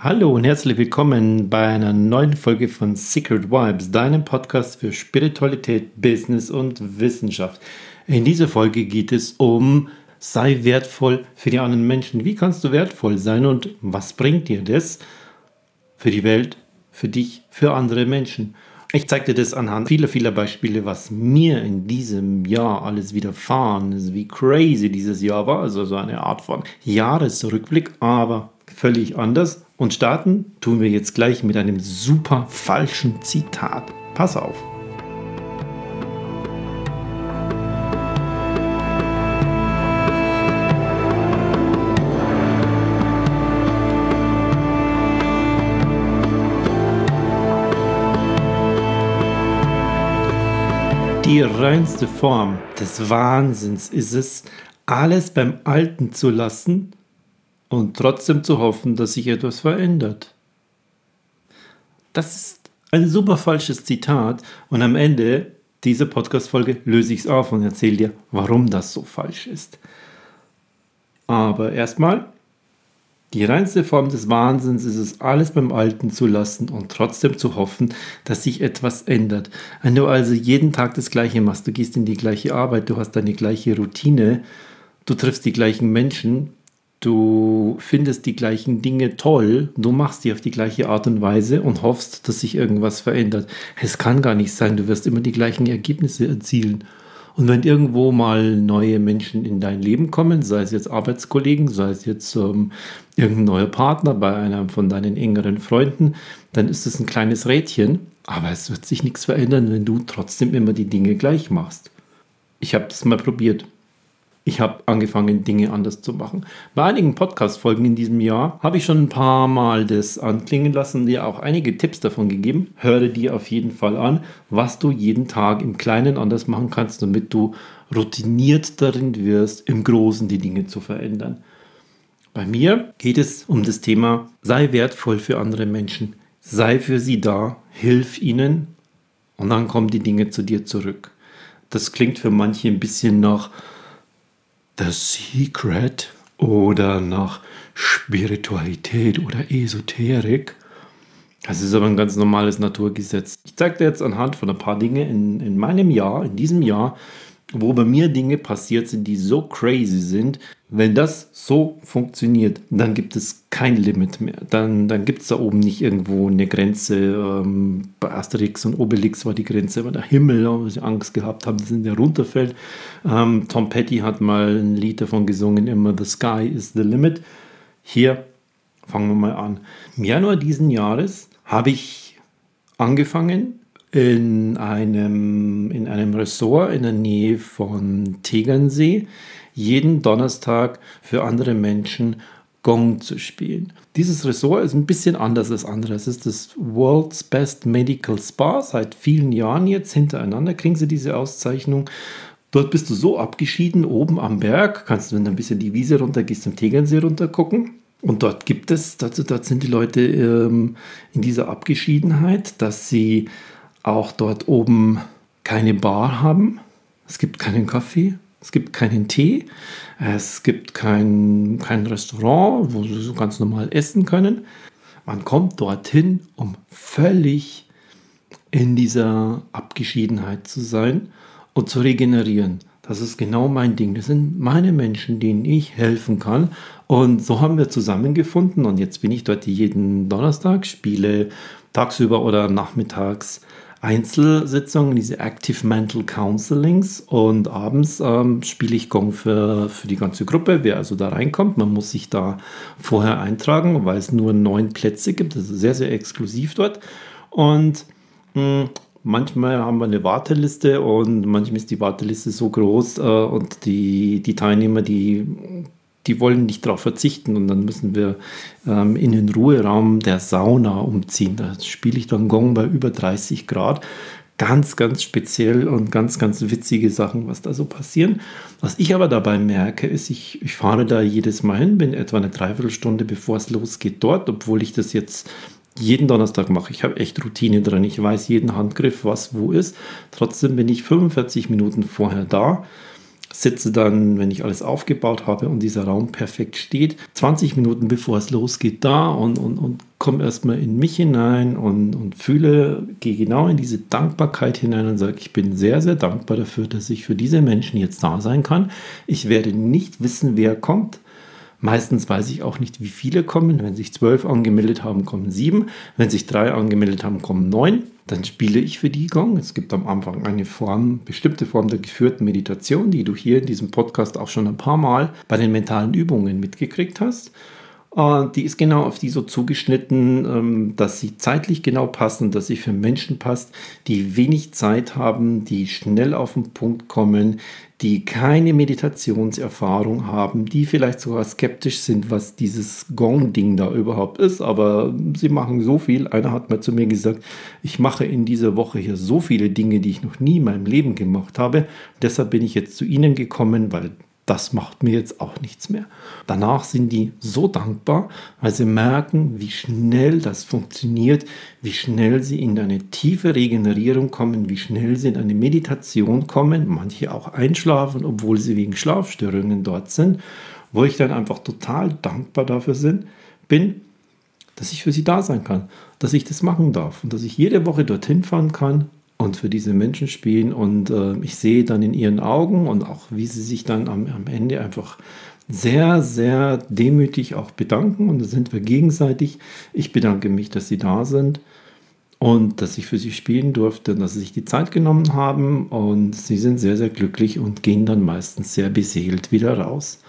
Hallo und herzlich willkommen bei einer neuen Folge von Secret Vibes, deinem Podcast für Spiritualität, Business und Wissenschaft. In dieser Folge geht es um sei wertvoll für die anderen Menschen. Wie kannst du wertvoll sein und was bringt dir das für die Welt, für dich, für andere Menschen? Ich zeige dir das anhand vieler, vieler Beispiele, was mir in diesem Jahr alles widerfahren ist, wie crazy dieses Jahr war. Also so eine Art von Jahresrückblick, aber völlig anders. Und starten tun wir jetzt gleich mit einem super falschen Zitat. Pass auf. Die reinste Form des Wahnsinns ist es, alles beim Alten zu lassen und trotzdem zu hoffen, dass sich etwas verändert. Das ist ein super falsches Zitat und am Ende dieser Podcast-Folge löse ich es auf und erzähle dir, warum das so falsch ist. Aber erstmal, die reinste Form des Wahnsinns ist es, alles beim Alten zu lassen und trotzdem zu hoffen, dass sich etwas ändert. Wenn du also jeden Tag das Gleiche machst, du gehst in die gleiche Arbeit, du hast deine gleiche Routine, du triffst die gleichen Menschen, Du findest die gleichen Dinge toll, du machst die auf die gleiche Art und Weise und hoffst, dass sich irgendwas verändert. Es kann gar nicht sein, du wirst immer die gleichen Ergebnisse erzielen. Und wenn irgendwo mal neue Menschen in dein Leben kommen, sei es jetzt Arbeitskollegen, sei es jetzt ähm, irgendein neuer Partner bei einem von deinen engeren Freunden, dann ist es ein kleines Rädchen, aber es wird sich nichts verändern, wenn du trotzdem immer die Dinge gleich machst. Ich habe das mal probiert ich habe angefangen, Dinge anders zu machen. Bei einigen Podcast-Folgen in diesem Jahr habe ich schon ein paar Mal das anklingen lassen, dir auch einige Tipps davon gegeben. Höre dir auf jeden Fall an, was du jeden Tag im Kleinen anders machen kannst, damit du routiniert darin wirst, im Großen die Dinge zu verändern. Bei mir geht es um das Thema, sei wertvoll für andere Menschen, sei für sie da, hilf ihnen und dann kommen die Dinge zu dir zurück. Das klingt für manche ein bisschen nach, The Secret oder nach Spiritualität oder Esoterik. Das ist aber ein ganz normales Naturgesetz. Ich zeige dir jetzt anhand von ein paar Dinge in, in meinem Jahr, in diesem Jahr, wo bei mir Dinge passiert sind, die so crazy sind. Wenn das so funktioniert, dann gibt es kein Limit mehr. Dann, dann gibt es da oben nicht irgendwo eine Grenze. Ähm, bei Asterix und Obelix war die Grenze, aber der Himmel, wo sie Angst gehabt haben, dass der runterfällt. Ähm, Tom Petty hat mal ein Lied davon gesungen, immer The Sky is the Limit. Hier fangen wir mal an. Im Januar diesen Jahres habe ich angefangen, in einem, in einem Ressort in der Nähe von Tegernsee jeden Donnerstag für andere Menschen Gong zu spielen. Dieses Ressort ist ein bisschen anders als andere. Es ist das World's Best Medical Spa. Seit vielen Jahren jetzt hintereinander kriegen sie diese Auszeichnung. Dort bist du so abgeschieden, oben am Berg. Kannst du, du ein bisschen die Wiese runter gehst, zum Tegernsee runter gucken. Und dort gibt es, dort, dort sind die Leute ähm, in dieser Abgeschiedenheit, dass sie auch dort oben keine Bar haben. Es gibt keinen Kaffee, es gibt keinen Tee, es gibt kein, kein Restaurant, wo sie so ganz normal essen können. Man kommt dorthin, um völlig in dieser Abgeschiedenheit zu sein und zu regenerieren. Das ist genau mein Ding. Das sind meine Menschen, denen ich helfen kann. Und so haben wir zusammengefunden. Und jetzt bin ich dort jeden Donnerstag, spiele tagsüber oder nachmittags Einzelsitzungen, diese Active Mental Counselings und abends ähm, spiele ich Gong für, für die ganze Gruppe, wer also da reinkommt. Man muss sich da vorher eintragen, weil es nur neun Plätze gibt. Das ist sehr, sehr exklusiv dort. Und mh, hm, manchmal haben wir eine Warteliste und manchmal ist die Warteliste so groß äh, und die, die Teilnehmer, die die wollen nicht darauf verzichten und dann müssen wir ähm, in den Ruheraum der Sauna umziehen. Da spiele ich dann Gong bei über 30 Grad. Ganz, ganz speziell und ganz, ganz witzige Sachen, was da so passieren. Was ich aber dabei merke, ist, ich, ich fahre da jedes Mal hin, bin etwa eine Dreiviertelstunde bevor es losgeht dort, obwohl ich das jetzt jeden Donnerstag mache. Ich habe echt Routine drin. Ich weiß jeden Handgriff, was wo ist. Trotzdem bin ich 45 Minuten vorher da sitze dann, wenn ich alles aufgebaut habe und dieser Raum perfekt steht, 20 Minuten bevor es losgeht, da und, und, und komme erstmal in mich hinein und, und fühle, gehe genau in diese Dankbarkeit hinein und sage, ich bin sehr, sehr dankbar dafür, dass ich für diese Menschen jetzt da sein kann. Ich werde nicht wissen, wer kommt. Meistens weiß ich auch nicht, wie viele kommen. Wenn sich zwölf angemeldet haben, kommen sieben. Wenn sich drei angemeldet haben, kommen neun. Dann spiele ich für die Gong. Es gibt am Anfang eine Form, bestimmte Form der geführten Meditation, die du hier in diesem Podcast auch schon ein paar Mal bei den mentalen Übungen mitgekriegt hast. Und die ist genau auf die so zugeschnitten, ähm, dass sie zeitlich genau passen, dass sie für Menschen passt, die wenig Zeit haben, die schnell auf den Punkt kommen, die keine Meditationserfahrung haben, die vielleicht sogar skeptisch sind, was dieses Gong-Ding da überhaupt ist. Aber sie machen so viel. Einer hat mal zu mir gesagt, ich mache in dieser Woche hier so viele Dinge, die ich noch nie in meinem Leben gemacht habe. Deshalb bin ich jetzt zu Ihnen gekommen, weil das macht mir jetzt auch nichts mehr. Danach sind die so dankbar, weil sie merken, wie schnell das funktioniert, wie schnell sie in eine tiefe Regenerierung kommen, wie schnell sie in eine Meditation kommen, manche auch einschlafen, obwohl sie wegen Schlafstörungen dort sind, wo ich dann einfach total dankbar dafür bin, dass ich für sie da sein kann, dass ich das machen darf und dass ich jede Woche dorthin fahren kann und für diese Menschen spielen. Und äh, ich sehe dann in ihren Augen und auch, wie sie sich dann am, am Ende einfach sehr, sehr demütig auch bedanken. Und da sind wir gegenseitig. Ich bedanke mich, dass sie da sind und dass ich für sie spielen durfte, dass sie sich die Zeit genommen haben. Und sie sind sehr, sehr glücklich und gehen dann meistens sehr beseelt wieder raus.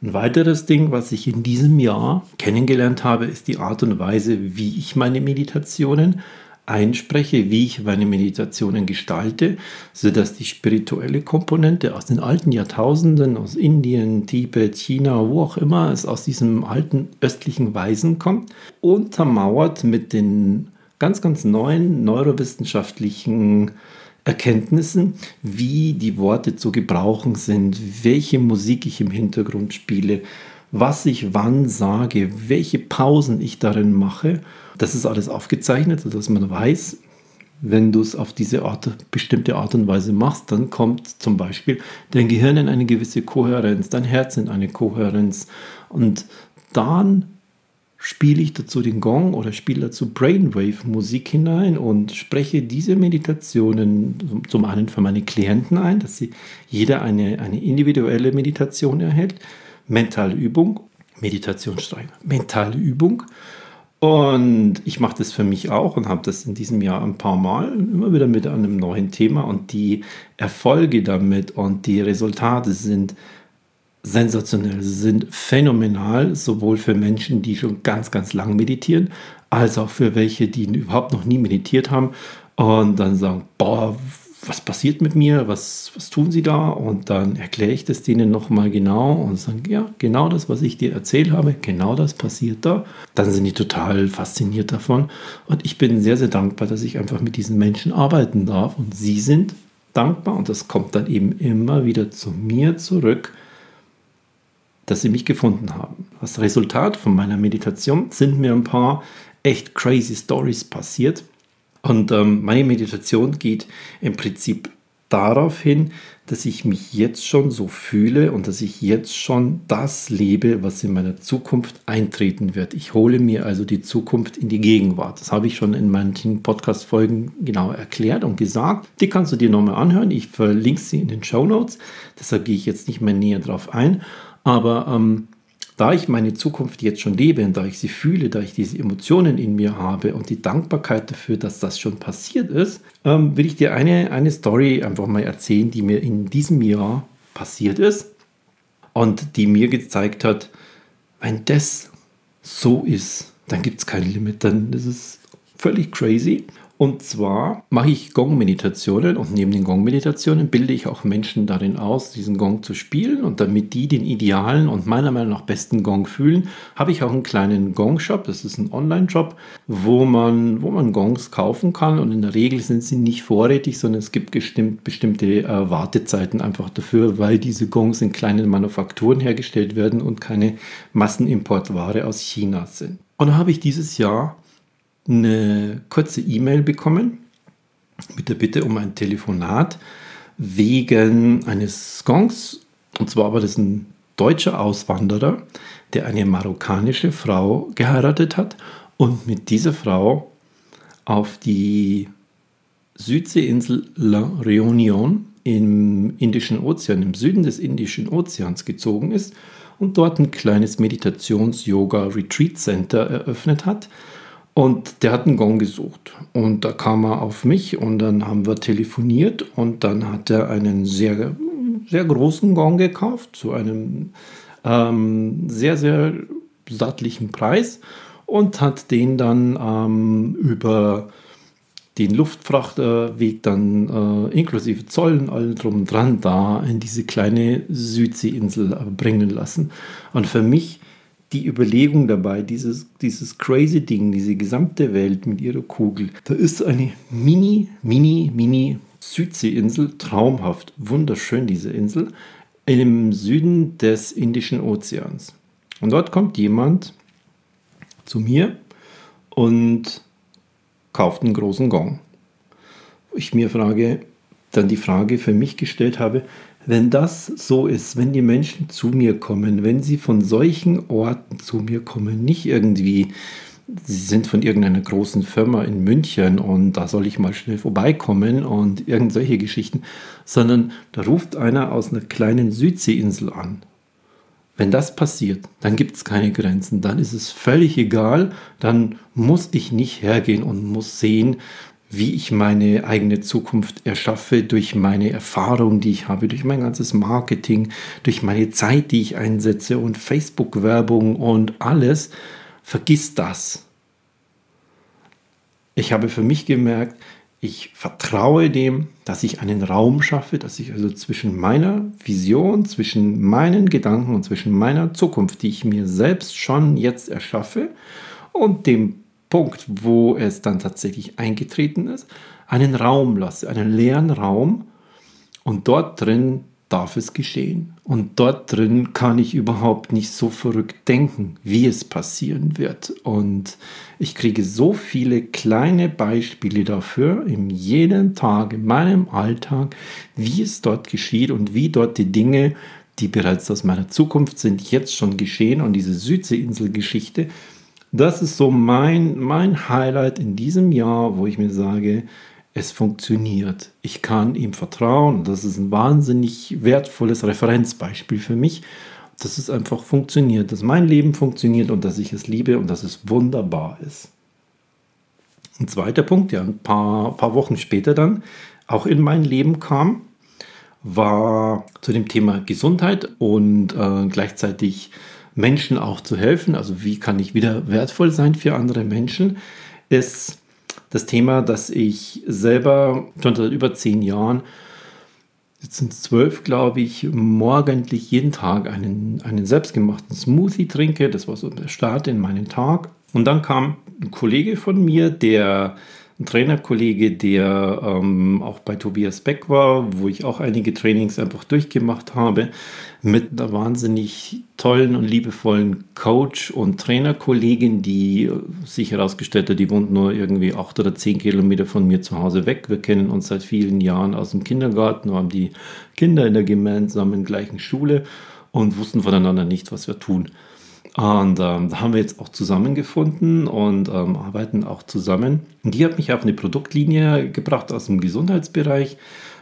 Ein weiteres Ding, was ich in diesem Jahr kennengelernt habe, ist die Art und Weise, wie ich meine Meditationen einspreche, wie ich meine Meditationen gestalte, sodass die spirituelle Komponente aus den alten Jahrtausenden, aus Indien, Tibet, China, wo auch immer es aus diesem alten östlichen Weisen kommt, untermauert mit den ganz, ganz neuen neurowissenschaftlichen Erkenntnissen, wie die Worte zu gebrauchen sind, welche Musik ich im Hintergrund spiele, was ich wann sage, welche Pausen ich darin mache. Das ist alles aufgezeichnet, sodass man weiß, wenn du es auf diese Art, bestimmte Art und Weise machst, dann kommt zum Beispiel dein Gehirn in eine gewisse Kohärenz, dein Herz in eine Kohärenz. Und dann spiele ich dazu den Gong oder spiele dazu Brainwave-Musik hinein und spreche diese Meditationen zum einen für meine Klienten ein, dass sie jeder eine, eine individuelle Meditation erhält mentale Übung, Meditationsstreich, mentale Übung. Und ich mache das für mich auch und habe das in diesem Jahr ein paar Mal, immer wieder mit einem neuen Thema. Und die Erfolge damit und die Resultate sind sensationell, sind phänomenal, sowohl für Menschen, die schon ganz, ganz lang meditieren, als auch für welche, die überhaupt noch nie meditiert haben und dann sagen, boah, was passiert mit mir, was, was tun sie da? Und dann erkläre ich das denen nochmal genau und sage, ja, genau das, was ich dir erzählt habe, genau das passiert da. Dann sind die total fasziniert davon. Und ich bin sehr, sehr dankbar, dass ich einfach mit diesen Menschen arbeiten darf. Und sie sind dankbar und das kommt dann eben immer wieder zu mir zurück, dass sie mich gefunden haben. Das Resultat von meiner Meditation sind mir ein paar echt crazy Stories passiert und ähm, meine Meditation geht im Prinzip darauf hin, dass ich mich jetzt schon so fühle und dass ich jetzt schon das lebe, was in meiner Zukunft eintreten wird. Ich hole mir also die Zukunft in die Gegenwart. Das habe ich schon in manchen Podcast-Folgen genau erklärt und gesagt. Die kannst du dir nochmal anhören. Ich verlinke sie in den Show Notes. Deshalb gehe ich jetzt nicht mehr näher drauf ein. Aber ähm, da ich meine Zukunft jetzt schon lebe und da ich sie fühle, da ich diese Emotionen in mir habe und die Dankbarkeit dafür, dass das schon passiert ist, ähm, will ich dir eine, eine Story einfach mal erzählen, die mir in diesem Jahr passiert ist und die mir gezeigt hat, wenn das so ist, dann gibt es kein Limit, dann ist es völlig crazy. Und zwar mache ich Gong-Meditationen und neben den Gong-Meditationen bilde ich auch Menschen darin aus, diesen Gong zu spielen. Und damit die den idealen und meiner Meinung nach besten Gong fühlen, habe ich auch einen kleinen Gong-Shop. Das ist ein Online-Shop, wo man, wo man Gongs kaufen kann. Und in der Regel sind sie nicht vorrätig, sondern es gibt bestimmt, bestimmte äh, Wartezeiten einfach dafür, weil diese Gongs in kleinen Manufakturen hergestellt werden und keine Massenimportware aus China sind. Und da habe ich dieses Jahr eine kurze E-Mail bekommen mit der Bitte um ein Telefonat, wegen eines Gongs. Und zwar war das ein deutscher Auswanderer, der eine marokkanische Frau geheiratet hat und mit dieser Frau auf die Südseeinsel La Réunion im Indischen Ozean, im Süden des Indischen Ozeans gezogen ist und dort ein kleines Meditations-Yoga-Retreat-Center eröffnet hat. Und der hat einen Gong gesucht. Und da kam er auf mich und dann haben wir telefoniert und dann hat er einen sehr, sehr großen Gong gekauft zu einem ähm, sehr, sehr sattlichen Preis und hat den dann ähm, über den Luftfrachterweg dann äh, inklusive Zoll und allem drum und dran da in diese kleine Südseeinsel bringen lassen. Und für mich die Überlegung dabei, dieses, dieses crazy Ding, diese gesamte Welt mit ihrer Kugel, da ist eine mini, mini, mini Südseeinsel, traumhaft, wunderschön diese Insel, im Süden des Indischen Ozeans. Und dort kommt jemand zu mir und kauft einen großen Gong. Ich mir frage, dann die Frage für mich gestellt habe, wenn das so ist, wenn die Menschen zu mir kommen, wenn sie von solchen Orten zu mir kommen, nicht irgendwie, sie sind von irgendeiner großen Firma in München und da soll ich mal schnell vorbeikommen und irgendwelche Geschichten, sondern da ruft einer aus einer kleinen Südseeinsel an. Wenn das passiert, dann gibt es keine Grenzen, dann ist es völlig egal, dann muss ich nicht hergehen und muss sehen, wie ich meine eigene Zukunft erschaffe durch meine Erfahrung, die ich habe, durch mein ganzes Marketing, durch meine Zeit, die ich einsetze und Facebook-Werbung und alles. Vergiss das. Ich habe für mich gemerkt, ich vertraue dem, dass ich einen Raum schaffe, dass ich also zwischen meiner Vision, zwischen meinen Gedanken und zwischen meiner Zukunft, die ich mir selbst schon jetzt erschaffe, und dem Punkt, wo es dann tatsächlich eingetreten ist, einen Raum lasse, einen leeren Raum und dort drin darf es geschehen. Und dort drin kann ich überhaupt nicht so verrückt denken, wie es passieren wird. Und ich kriege so viele kleine Beispiele dafür in jedem Tag, in meinem Alltag, wie es dort geschieht und wie dort die Dinge, die bereits aus meiner Zukunft sind, jetzt schon geschehen. Und diese Südseeinsel-Geschichte, das ist so mein, mein Highlight in diesem Jahr, wo ich mir sage, es funktioniert. Ich kann ihm vertrauen. Das ist ein wahnsinnig wertvolles Referenzbeispiel für mich, dass es einfach funktioniert, dass mein Leben funktioniert und dass ich es liebe und dass es wunderbar ist. Ein zweiter Punkt, der ein paar, paar Wochen später dann auch in mein Leben kam, war zu dem Thema Gesundheit und äh, gleichzeitig Menschen auch zu helfen. Also wie kann ich wieder wertvoll sein für andere Menschen, ist das Thema, dass ich selber schon seit über zehn Jahren, jetzt sind es zwölf, glaube ich, morgendlich jeden Tag einen, einen selbstgemachten Smoothie trinke. Das war so der Start in meinen Tag. Und dann kam ein Kollege von mir, der ein Trainerkollege, der ähm, auch bei Tobias Beck war, wo ich auch einige Trainings einfach durchgemacht habe, mit einer wahnsinnig tollen und liebevollen Coach- und Trainerkollegin, die sich herausgestellt hat, die wohnt nur irgendwie acht oder zehn Kilometer von mir zu Hause weg. Wir kennen uns seit vielen Jahren aus dem Kindergarten, haben die Kinder in der gemeinsamen gleichen Schule und wussten voneinander nicht, was wir tun. Und ähm, da haben wir jetzt auch zusammengefunden und ähm, arbeiten auch zusammen. Und die hat mich auf eine Produktlinie gebracht aus dem Gesundheitsbereich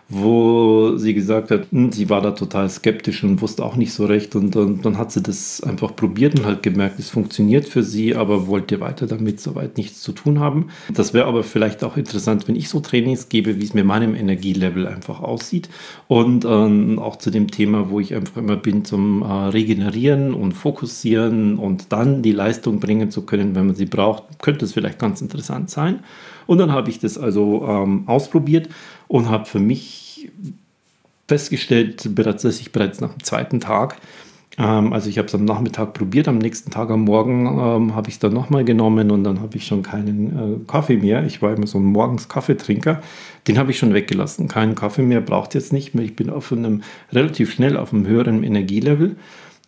wo sie gesagt hat, hm, sie war da total skeptisch und wusste auch nicht so recht. Und, und dann hat sie das einfach probiert und halt gemerkt, es funktioniert für sie, aber wollte weiter damit soweit nichts zu tun haben. Das wäre aber vielleicht auch interessant, wenn ich so Trainings gebe, wie es mit meinem Energielevel einfach aussieht. Und ähm, auch zu dem Thema, wo ich einfach immer bin zum äh, Regenerieren und Fokussieren und dann die Leistung bringen zu können, wenn man sie braucht, könnte es vielleicht ganz interessant sein. Und dann habe ich das also ähm, ausprobiert und habe für mich festgestellt, dass ich bereits nach dem zweiten Tag, ähm, also ich habe es am Nachmittag probiert, am nächsten Tag am Morgen ähm, habe ich es dann nochmal genommen und dann habe ich schon keinen äh, Kaffee mehr. Ich war immer so ein morgens Kaffeetrinker, den habe ich schon weggelassen. Keinen Kaffee mehr, braucht jetzt nicht mehr. Ich bin auf einem relativ schnell auf einem höheren Energielevel.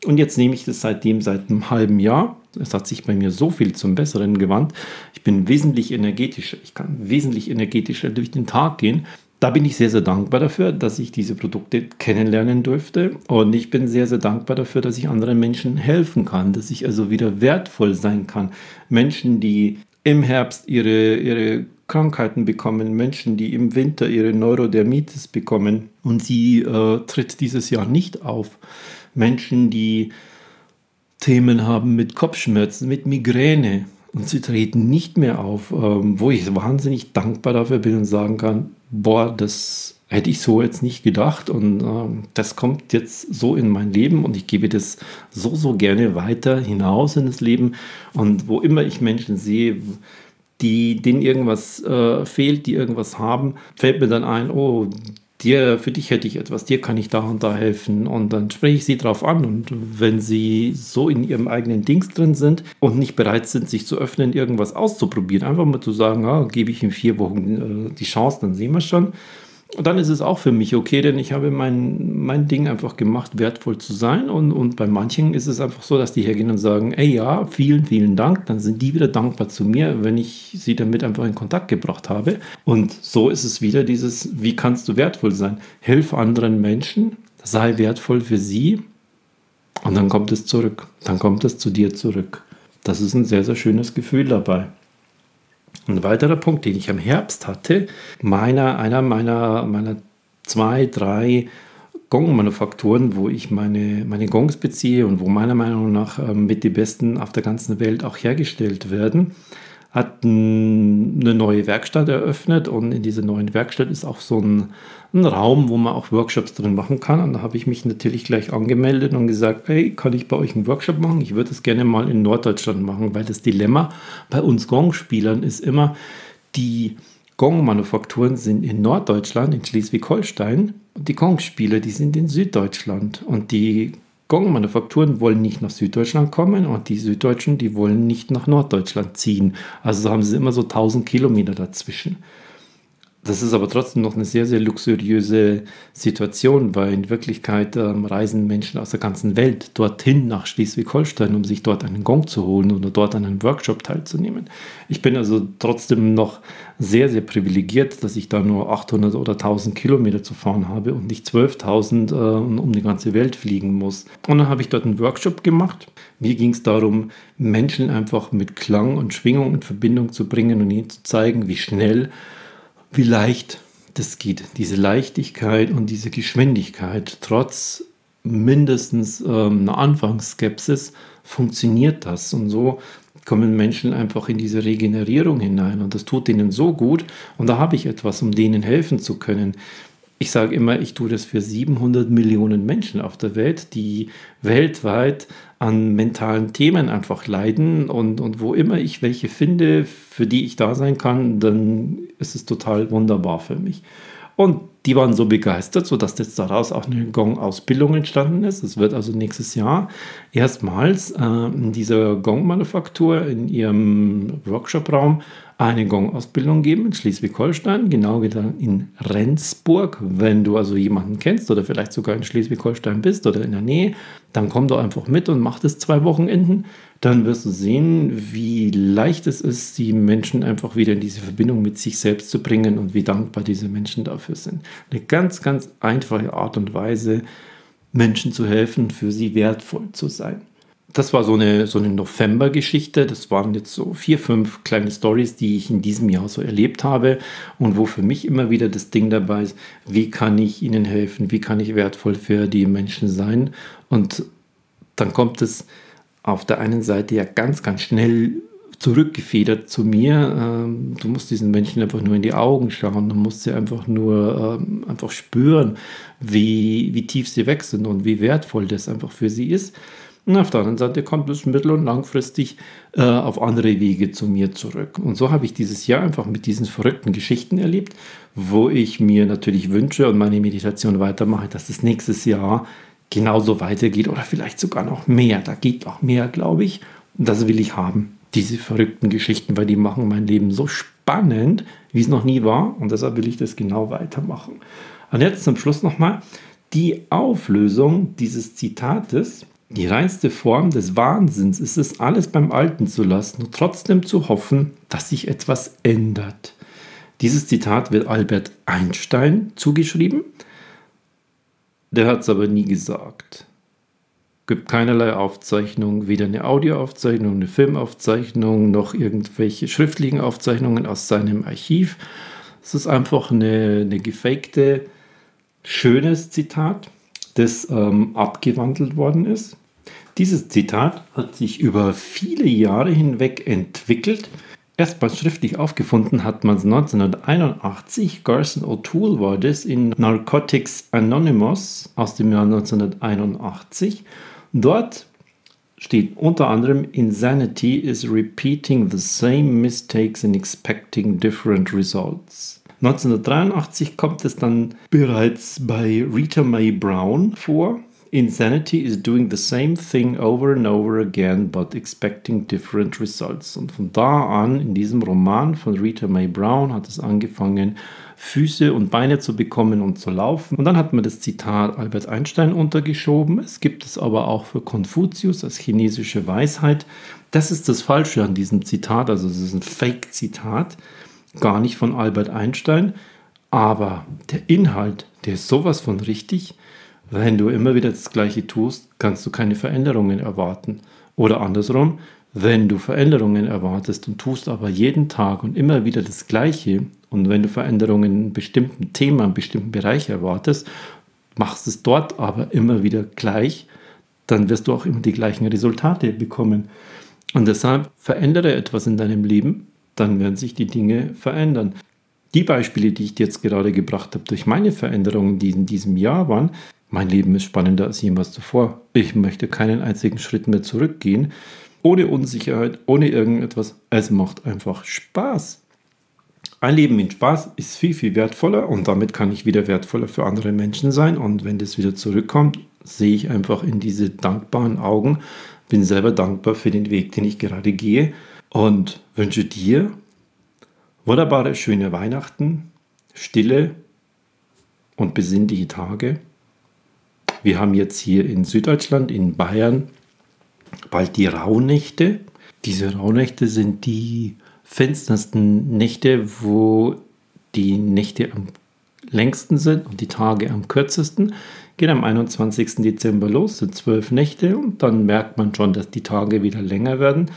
Und jetzt nehme ich das seitdem seit einem halben Jahr. Es hat sich bei mir so viel zum Besseren gewandt. Ich bin wesentlich energetischer. Ich kann wesentlich energetischer durch den Tag gehen da bin ich sehr, sehr dankbar dafür, dass ich diese Produkte kennenlernen durfte. Und ich bin sehr, sehr dankbar dafür, dass ich anderen Menschen helfen kann, dass ich also wieder wertvoll sein kann. Menschen, die im Herbst ihre, ihre Krankheiten bekommen, Menschen, die im Winter ihre Neurodermitis bekommen und sie äh, tritt dieses Jahr nicht auf. Menschen, die Themen haben mit Kopfschmerzen, mit Migräne. Und sie treten nicht mehr auf, ähm, wo ich wahnsinnig dankbar dafür bin und sagen kann, boah, das hätte ich so jetzt nicht gedacht. Und äh, das kommt jetzt so in mein Leben und ich gebe das so, so gerne weiter hinaus in das Leben. Und wo immer ich Menschen sehe, die, denen irgendwas äh, fehlt, die irgendwas haben, fällt mir dann ein, oh, dir, für dich hätte ich etwas, dir kann ich da und da helfen. Und dann spreche ich sie drauf an. Und wenn sie so in ihrem eigenen Dings drin sind und nicht bereit sind, sich zu öffnen, irgendwas auszuprobieren, einfach mal zu sagen, ah, gebe ich in vier Wochen äh, die Chance, dann sehen wir schon. Und dann ist es auch für mich okay, denn ich habe mein, mein Ding einfach gemacht, wertvoll zu sein. Und, und bei manchen ist es einfach so, dass die hergehen und sagen, ey ja, vielen, vielen Dank. Dann sind die wieder dankbar zu mir, wenn ich sie damit einfach in Kontakt gebracht habe. Und so ist es wieder dieses, wie kannst du wertvoll sein? Hilf anderen Menschen, sei wertvoll für sie. Und dann kommt es zurück. Dann kommt es zu dir zurück. Das ist ein sehr, sehr schönes Gefühl dabei. Ein weiterer Punkt, den ich im Herbst hatte, meiner, einer meiner, meiner zwei, drei Gong-Manufakturen, wo ich meine, meine Gongs beziehe und wo meiner Meinung nach ähm, mit die besten auf der ganzen Welt auch hergestellt werden, hat eine neue Werkstatt eröffnet und in dieser neuen Werkstatt ist auch so ein, ein Raum, wo man auch Workshops drin machen kann. Und da habe ich mich natürlich gleich angemeldet und gesagt, hey, kann ich bei euch einen Workshop machen? Ich würde es gerne mal in Norddeutschland machen, weil das Dilemma bei uns Gong-Spielern ist immer, die Gong-Manufakturen sind in Norddeutschland, in Schleswig-Holstein und die Gong-Spieler, die sind in Süddeutschland. Und die Gong-Manufakturen wollen nicht nach Süddeutschland kommen und die Süddeutschen, die wollen nicht nach Norddeutschland ziehen. Also haben sie immer so 1000 Kilometer dazwischen. Das ist aber trotzdem noch eine sehr, sehr luxuriöse Situation, weil in Wirklichkeit ähm, reisen Menschen aus der ganzen Welt dorthin nach Schleswig-Holstein, um sich dort einen Gong zu holen oder dort an einem Workshop teilzunehmen. Ich bin also trotzdem noch sehr, sehr privilegiert, dass ich da nur 800 oder 1000 Kilometer zu fahren habe und nicht 12.000 äh, um die ganze Welt fliegen muss. Und dann habe ich dort einen Workshop gemacht. Mir ging es darum, Menschen einfach mit Klang und Schwingung in Verbindung zu bringen und ihnen zu zeigen, wie schnell wie leicht das geht. Diese Leichtigkeit und diese Geschwindigkeit, trotz mindestens ähm, einer Anfangsskepsis, funktioniert das. Und so kommen Menschen einfach in diese Regenerierung hinein und das tut ihnen so gut und da habe ich etwas, um denen helfen zu können. Ich sage immer, ich tue das für 700 Millionen Menschen auf der Welt, die weltweit an mentalen Themen einfach leiden und, und wo immer ich welche finde, für die ich da sein kann, dann ist es total wunderbar für mich. Und die waren so begeistert, sodass jetzt daraus auch eine Gong-Ausbildung entstanden ist. Es wird also nächstes Jahr erstmals äh, in dieser Gong-Manufaktur in ihrem Workshop-Raum eine Gong-Ausbildung geben in Schleswig-Holstein, genau wie in Rendsburg. Wenn du also jemanden kennst oder vielleicht sogar in Schleswig-Holstein bist oder in der Nähe, dann komm doch einfach mit und mach das zwei Wochenenden. Dann wirst du sehen, wie leicht es ist, die Menschen einfach wieder in diese Verbindung mit sich selbst zu bringen und wie dankbar diese Menschen dafür sind. Eine ganz, ganz einfache Art und Weise, Menschen zu helfen, für sie wertvoll zu sein das war so eine, so eine November-Geschichte. Das waren jetzt so vier, fünf kleine Stories, die ich in diesem Jahr so erlebt habe und wo für mich immer wieder das Ding dabei ist, wie kann ich ihnen helfen, wie kann ich wertvoll für die Menschen sein. Und dann kommt es auf der einen Seite ja ganz, ganz schnell zurückgefedert zu mir. Ähm, du musst diesen Menschen einfach nur in die Augen schauen, du musst sie einfach nur ähm, einfach spüren, wie, wie tief sie weg sind und wie wertvoll das einfach für sie ist. Und auf der anderen Seite kommt es mittel- und langfristig äh, auf andere Wege zu mir zurück. Und so habe ich dieses Jahr einfach mit diesen verrückten Geschichten erlebt, wo ich mir natürlich wünsche und meine Meditation weitermache, dass es nächstes Jahr genauso weitergeht oder vielleicht sogar noch mehr. Da geht auch mehr, glaube ich. Und das will ich haben. Diese verrückten Geschichten, weil die machen mein Leben so spannend, wie es noch nie war. Und deshalb will ich das genau weitermachen. Und jetzt zum Schluss nochmal die Auflösung dieses Zitates die reinste Form des Wahnsinns ist es, alles beim Alten zu lassen und trotzdem zu hoffen, dass sich etwas ändert. Dieses Zitat wird Albert Einstein zugeschrieben. Der hat es aber nie gesagt. Gibt keinerlei Aufzeichnung, weder eine Audioaufzeichnung, eine Filmaufzeichnung, noch irgendwelche schriftlichen Aufzeichnungen aus seinem Archiv. Es ist einfach eine, eine gefakte, schönes Zitat, das ähm, abgewandelt worden ist. Dieses Zitat hat sich über viele Jahre hinweg entwickelt Erstmals schriftlich aufgefunden hat man es 1981. Garson O'Toole war das in Narcotics Anonymous aus dem Jahr 1981. Dort steht unter anderem Insanity is repeating the same mistakes and expecting different results. 1983 kommt es dann bereits bei Rita Mae Brown vor Insanity is doing the same thing over and over again, but expecting different results. Und von da an, in diesem Roman von Rita Mae Brown, hat es angefangen, Füße und Beine zu bekommen und zu laufen. Und dann hat man das Zitat Albert Einstein untergeschoben. Es gibt es aber auch für Konfuzius als chinesische Weisheit. Das ist das Falsche an diesem Zitat, also es ist ein Fake-Zitat, gar nicht von Albert Einstein. Aber der Inhalt, der ist sowas von richtig. Wenn du immer wieder das Gleiche tust, kannst du keine Veränderungen erwarten. Oder andersrum, wenn du Veränderungen erwartest und tust aber jeden Tag und immer wieder das Gleiche und wenn du Veränderungen in einem bestimmten Thema, in einem bestimmten Bereich erwartest, machst es dort aber immer wieder gleich, dann wirst du auch immer die gleichen Resultate bekommen. Und deshalb verändere etwas in deinem Leben, dann werden sich die Dinge verändern. Die Beispiele, die ich dir jetzt gerade gebracht habe, durch meine Veränderungen, die in diesem Jahr waren, mein Leben ist spannender als jemals zuvor. Ich möchte keinen einzigen Schritt mehr zurückgehen. Ohne Unsicherheit, ohne irgendetwas. Es macht einfach Spaß. Ein Leben in Spaß ist viel, viel wertvoller und damit kann ich wieder wertvoller für andere Menschen sein. Und wenn das wieder zurückkommt, sehe ich einfach in diese dankbaren Augen, bin selber dankbar für den Weg, den ich gerade gehe und wünsche dir wunderbare, schöne Weihnachten, stille und besinnliche Tage wir haben jetzt hier in Süddeutschland, in Bayern, bald die Rauhnächte. Diese Rauhnächte sind die finstersten Nächte, wo die Nächte am längsten sind und die Tage am kürzesten. Geht am 21. Dezember los, sind zwölf Nächte und dann merkt man schon, dass die Tage wieder länger werden.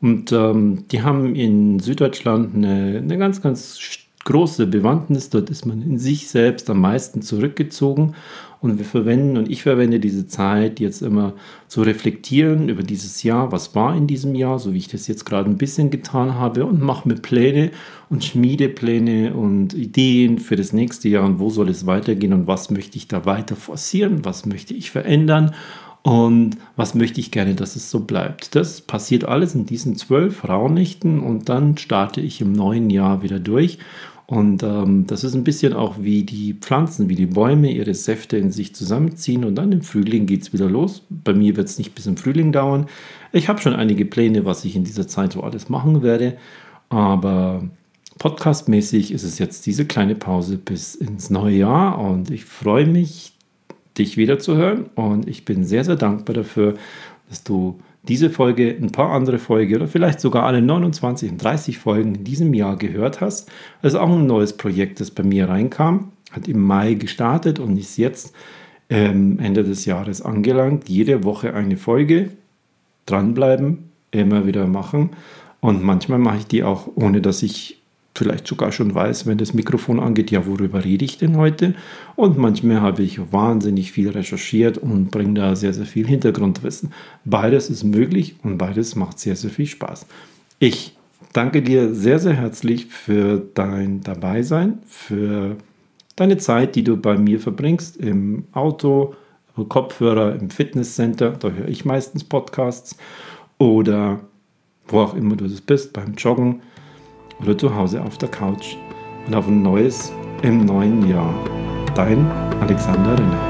Und ähm, die haben in Süddeutschland eine, eine ganz, ganz große Bewandtnis. Dort ist man in sich selbst am meisten zurückgezogen und wir verwenden und ich verwende diese Zeit jetzt immer zu reflektieren über dieses Jahr, was war in diesem Jahr, so wie ich das jetzt gerade ein bisschen getan habe und mache mir Pläne und schmiede Pläne und Ideen für das nächste Jahr und wo soll es weitergehen und was möchte ich da weiter forcieren, was möchte ich verändern und was möchte ich gerne, dass es so bleibt. Das passiert alles in diesen zwölf Raunächten und dann starte ich im neuen Jahr wieder durch und ähm, das ist ein bisschen auch wie die Pflanzen, wie die Bäume ihre Säfte in sich zusammenziehen und dann im Frühling geht es wieder los. Bei mir wird es nicht bis im Frühling dauern. Ich habe schon einige Pläne, was ich in dieser Zeit so alles machen werde. Aber podcastmäßig ist es jetzt diese kleine Pause bis ins neue Jahr und ich freue mich, dich wieder zu hören und ich bin sehr, sehr dankbar dafür, dass du diese Folge, ein paar andere Folgen oder vielleicht sogar alle 29 und 30 Folgen in diesem Jahr gehört hast. Das ist auch ein neues Projekt, das bei mir reinkam. Hat im Mai gestartet und ist jetzt ähm, Ende des Jahres angelangt. Jede Woche eine Folge. Dranbleiben, immer wieder machen. Und manchmal mache ich die auch, ohne dass ich vielleicht sogar schon weiß, wenn das Mikrofon angeht, ja, worüber rede ich denn heute? Und manchmal habe ich wahnsinnig viel recherchiert und bringe da sehr, sehr viel Hintergrundwissen. Beides ist möglich und beides macht sehr, sehr viel Spaß. Ich danke dir sehr, sehr herzlich für dein Dabeisein, für deine Zeit, die du bei mir verbringst im Auto, Kopfhörer, im Fitnesscenter, da höre ich meistens Podcasts oder wo auch immer du das bist, beim Joggen oder zu Hause auf der Couch und auf ein neues im neuen Jahr. Dein Alexander Renner.